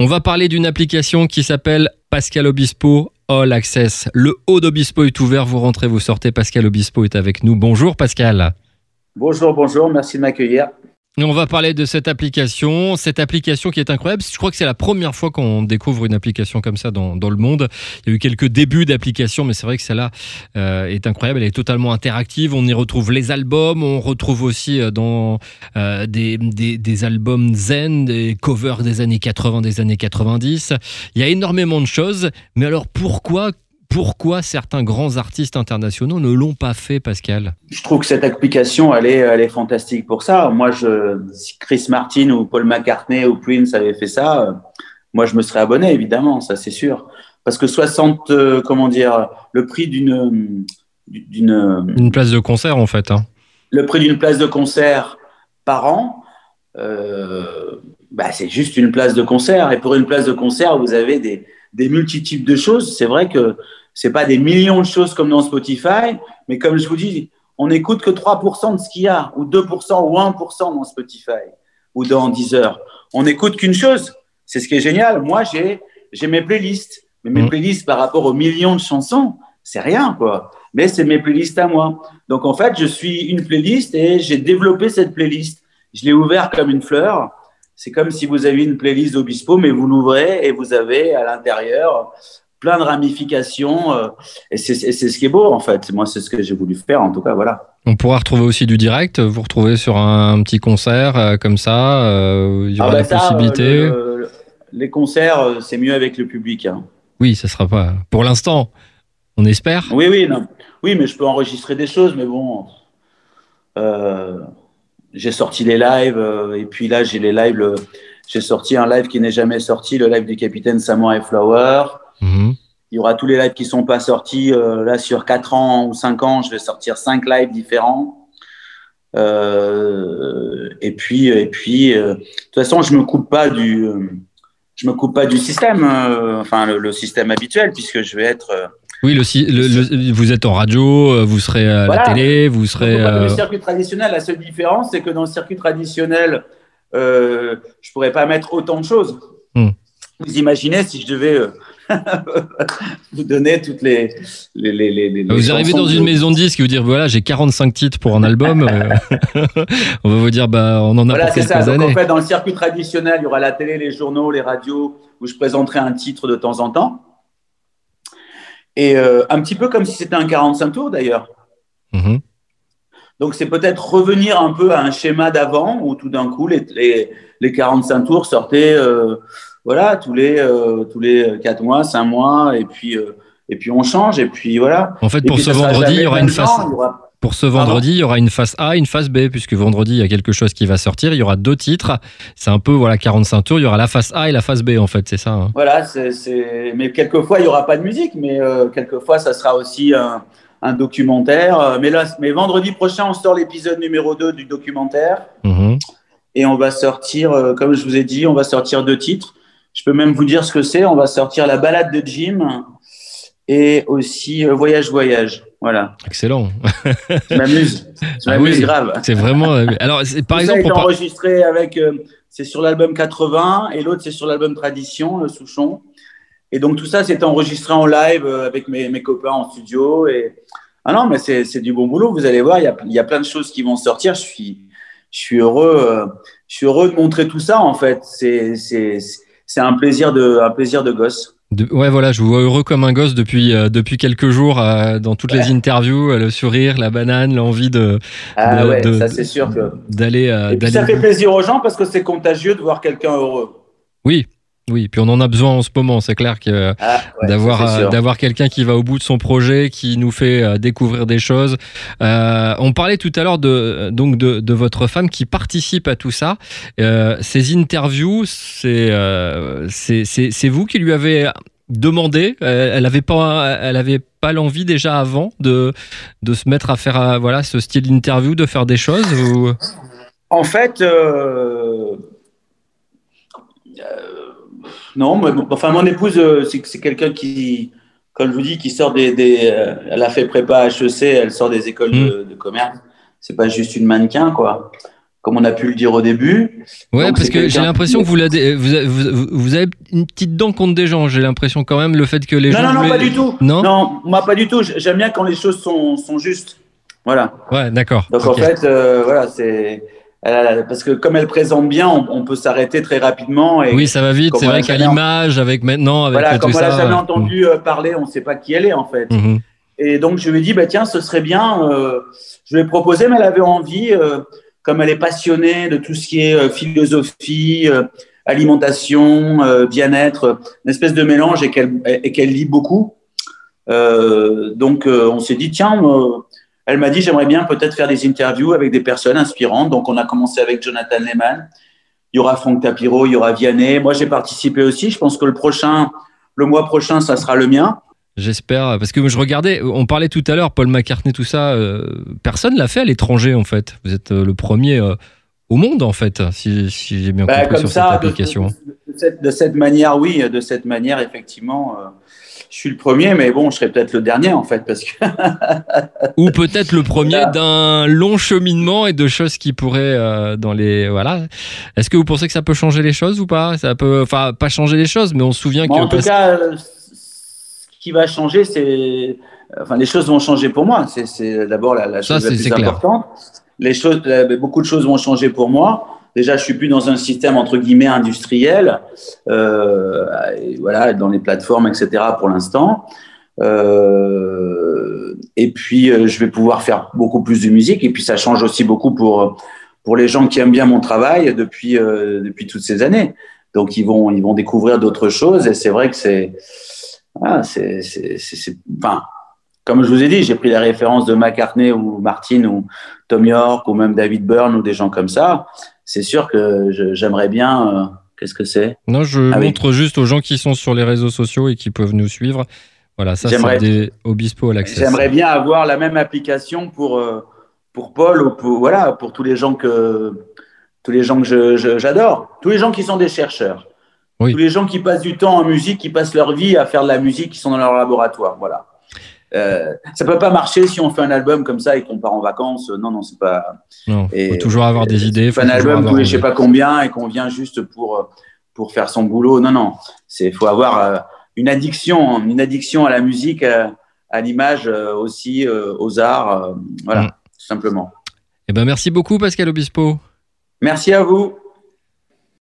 On va parler d'une application qui s'appelle Pascal Obispo All Access. Le haut d'Obispo est ouvert, vous rentrez, vous sortez. Pascal Obispo est avec nous. Bonjour Pascal. Bonjour, bonjour, merci de m'accueillir. On va parler de cette application, cette application qui est incroyable. Je crois que c'est la première fois qu'on découvre une application comme ça dans, le monde. Il y a eu quelques débuts d'applications, mais c'est vrai que celle-là euh, est incroyable. Elle est totalement interactive. On y retrouve les albums, on retrouve aussi euh, dans euh, des, des, albums zen, des covers des années 80, des années 90. Il y a énormément de choses. Mais alors pourquoi pourquoi certains grands artistes internationaux ne l'ont pas fait, Pascal? Je trouve que cette application, elle est, elle est fantastique pour ça. Moi, je, si Chris Martin ou Paul McCartney ou Prince avaient fait ça, euh, moi, je me serais abonné, évidemment, ça c'est sûr. Parce que 60, euh, comment dire, le prix d'une... d'une Une place de concert, en fait. Hein. Le prix d'une place de concert par an, euh, bah, c'est juste une place de concert. Et pour une place de concert, vous avez des, des multitudes de choses. C'est vrai que c'est pas des millions de choses comme dans Spotify, mais comme je vous dis, on n'écoute que 3% de ce qu'il y a, ou 2% ou 1% dans Spotify, ou dans Deezer. On n'écoute qu'une chose. C'est ce qui est génial. Moi, j'ai, j'ai mes playlists. Mais mes mmh. playlists par rapport aux millions de chansons, c'est rien, quoi. Mais c'est mes playlists à moi. Donc, en fait, je suis une playlist et j'ai développé cette playlist. Je l'ai ouvert comme une fleur. C'est comme si vous aviez une playlist d'Obispo, mais vous l'ouvrez et vous avez à l'intérieur plein de ramifications. Euh, et c'est ce qui est beau, en fait. Moi, c'est ce que j'ai voulu faire, en tout cas, voilà. On pourra retrouver aussi du direct, vous retrouvez sur un, petit concert euh, comme ça, euh, il y aura ah bah possibilité. les concerts, c'est mieux avec le public. Hein. Oui, ça sera pas. Pour l'instant, on espère. Oui, oui, non. Oui, mais je peux enregistrer des choses, mais bon. J'ai sorti les lives, et puis là, j'ai les lives. J'ai sorti un live qui n'est jamais sorti, le live du capitaine Samuel Flower. Mhm. Il y aura tous les lives qui sont pas sortis. Euh, là, sur 4 ans ou 5 ans, je vais sortir 5 lives différents. Euh, et puis, et puis euh, de toute façon, je me coupe pas du, je me coupe pas du système, enfin le, système habituel, puisque je vais être. Oui, le, vous êtes en radio, vous serez à la télé, vous serez. Dans le circuit traditionnel, la seule différence, c'est que dans le circuit traditionnel, euh, je pourrais pas mettre autant de choses. Hmm. Vous imaginez si je devais vous donner toutes les. les, les, les vous arrivez dans une maison de disques et vous dire voilà, j'ai 45 titres pour un album. Euh, on va vous dire bah, on en a voilà, pour quelques ça. années. en fait, dans le circuit traditionnel, il y aura la télé, les journaux, les radios où je présenterai un titre de temps en temps. Et euh, un petit peu comme si c'était un 45 tours d'ailleurs. Mhm. Donc, c'est peut-être revenir un peu à un schéma d'avant où tout d'un coup, les, les, les, 45 tours sortaient. Euh, voilà, tous les euh, tous les quatre mois, cinq mois, et puis et puis on change, et puis voilà. En fait, pour ce vendredi, il y aura une face. Pour ce vendredi, il y aura une face A, une face B, puisque vendredi, il y a quelque chose qui va sortir. Il y aura deux titres. C'est un peu, voilà, 45 tours. Il y aura la face A et la face B, en fait, c'est ça. Hein. Voilà, c'est, mais quelquefois, il n'y aura pas de musique, mais euh, quelquefois, ça sera aussi un, un, documentaire. Mais là, mais vendredi prochain, on sort l'épisode numéro 2 du documentaire. Mhm. Et on va sortir, comme je vous ai dit, on va sortir deux titres. Je peux même vous dire ce que c'est. On va sortir la balade de Jim et aussi euh, Voyage Voyage. Voilà. Excellent. Je m'amuse. Je ah m'amuse grave. C'est vraiment. Euh, alors, par exemple, ça enregistré avec. Euh, c'est sur l'album 80 et l'autre c'est sur l'album Tradition, le Souchon. Et donc tout ça, c'est enregistré en live avec mes, mes, copains en studio. Et ah non, mais c'est du bon boulot. Vous allez voir, il y a, il y a plein de choses qui vont sortir. Je suis, je suis heureux. je suis heureux de montrer tout ça en fait. C'est c'est un plaisir de, un plaisir de gosse. Ouais, voilà, je vous vois heureux comme un gosse depuis, euh, depuis quelques jours euh, dans toutes les interviews, euh, le sourire, la banane, l'envie de. Ah ouais, ça c'est sûr que. D'aller. Et puis ça fait plaisir aux gens parce que c'est contagieux de voir quelqu'un heureux. Oui, oui, puis on en a besoin en ce moment, c'est clair que ah, d'avoir euh, d'avoir quelqu'un qui va au bout de son projet, qui nous fait euh, découvrir des choses. Euh, on parlait tout à l'heure de donc de, de, votre femme qui participe à tout ça. Euh, ces interviews, c'est c'est vous qui lui avez demandé? Elle avait pas elle avait pas l'envie déjà avant de de se mettre à faire voilà ce style d'interview, de faire des choses. Ou... En fait. Euh non, mais, enfin, mon épouse, euh, c'est quelqu'un qui, comme je vous dis, qui sort des. Euh, elle a fait prépa HEC, elle sort des écoles de, mm. de, commerce. C'est pas juste une mannequin, quoi. comme on a pu le dire au début. Ouais, parce que j'ai l'impression que vous, vous, vous, avez une petite dent contre des gens. J'ai l'impression quand même le fait que les gens. Non, non, non, pas du tout. Non, non, moi pas du tout. J'aime bien quand les choses sont, sont justes. Voilà. Ouais, d'accord. Donc en fait, euh, voilà, c'est. Parce que comme elle présente bien, on, peut s'arrêter très rapidement. Et oui, ça va vite. C'est vrai qu'à l'image, avec maintenant, avec voilà, tout comme on l'a jamais euh, entendu euh, parler, on ne sait pas qui elle est en fait. Mhm. Et donc je lui ai dit, bah tiens, ce serait bien. je lui ai proposé, mais elle avait envie comme elle est passionnée de tout ce qui est euh, philosophie, euh, alimentation, euh, bien-être, une espèce de mélange et qu'elle et qu'elle lit beaucoup. donc on s'est dit tiens, elle m'a dit j'aimerais bien peut-être faire des interviews avec des personnes inspirantes. Donc on a commencé avec Jonathan Lehman. Il y aura Franck Tapiro, il y aura Vianney. Moi j'ai participé aussi. Je pense que le prochain, le mois prochain, ça sera le mien. J'espère, parce que je regardais, on parlait tout à l'heure, Paul McCartney, tout ça, euh, personne l'a fait à l'étranger en fait. Vous êtes euh, le premier euh, au monde en fait, si, j'ai bien bah, compris sur cette application. De, cette, manière, oui, de cette manière, effectivement, je suis le premier, mais bon, je serais peut-être le dernier en fait, parce que. Ou peut-être le premier d'un long cheminement et de choses qui pourraient dans les voilà. Est-ce que vous pensez que ça peut changer les choses ou pas? Ça peut, enfin, pas changer les choses, mais on se souvient que. En tout cas qui va changer, c'est. Enfin, les choses vont changer pour moi. C'est d'abord la, chose la plus importante. Les choses, beaucoup de choses vont changer pour moi. Déjà, je suis plus dans un système entre guillemets industriel, euh, voilà, dans les plateformes, etc. Pour l'instant. Euh, et puis, euh, je vais pouvoir faire beaucoup plus de musique. Et puis, ça change aussi beaucoup pour pour les gens qui aiment bien mon travail depuis depuis toutes ces années. Donc, ils vont ils vont découvrir d'autres choses. Et c'est vrai que c'est ah, c'est, enfin, comme je vous ai dit, j'ai pris la référence de McCartney ou Martin ou Tom York ou même David Byrne ou des gens comme ça. C'est sûr que j'aimerais bien. Euh, qu'est-ce que c'est? Non, je ah montre juste aux gens qui sont sur les réseaux sociaux et qui peuvent nous suivre. Voilà, ça c'est des Obispo à l'accès. J'aimerais bien avoir la même application pour euh, pour Paul ou pour voilà pour tous les gens que tous les gens que j'adore, tous les gens qui sont des chercheurs. Tous les gens qui passent du temps en musique, qui passent leur vie à faire de la musique, qui sont dans leur laboratoire. Voilà. Euh, ça peut pas marcher si on fait un album comme ça et qu'on part en vacances. Non, non, c'est pas. Non. Il faut toujours avoir des idées. Faut un album les je sais pas combien et qu'on vient juste pour pour faire son boulot. Non, non. C'est faut avoir euh, une addiction, une addiction à la musique, euh, à, l'image aussi, aux arts. voilà, mm. tout simplement. Eh ben merci beaucoup Pascal Obispo. Merci à vous.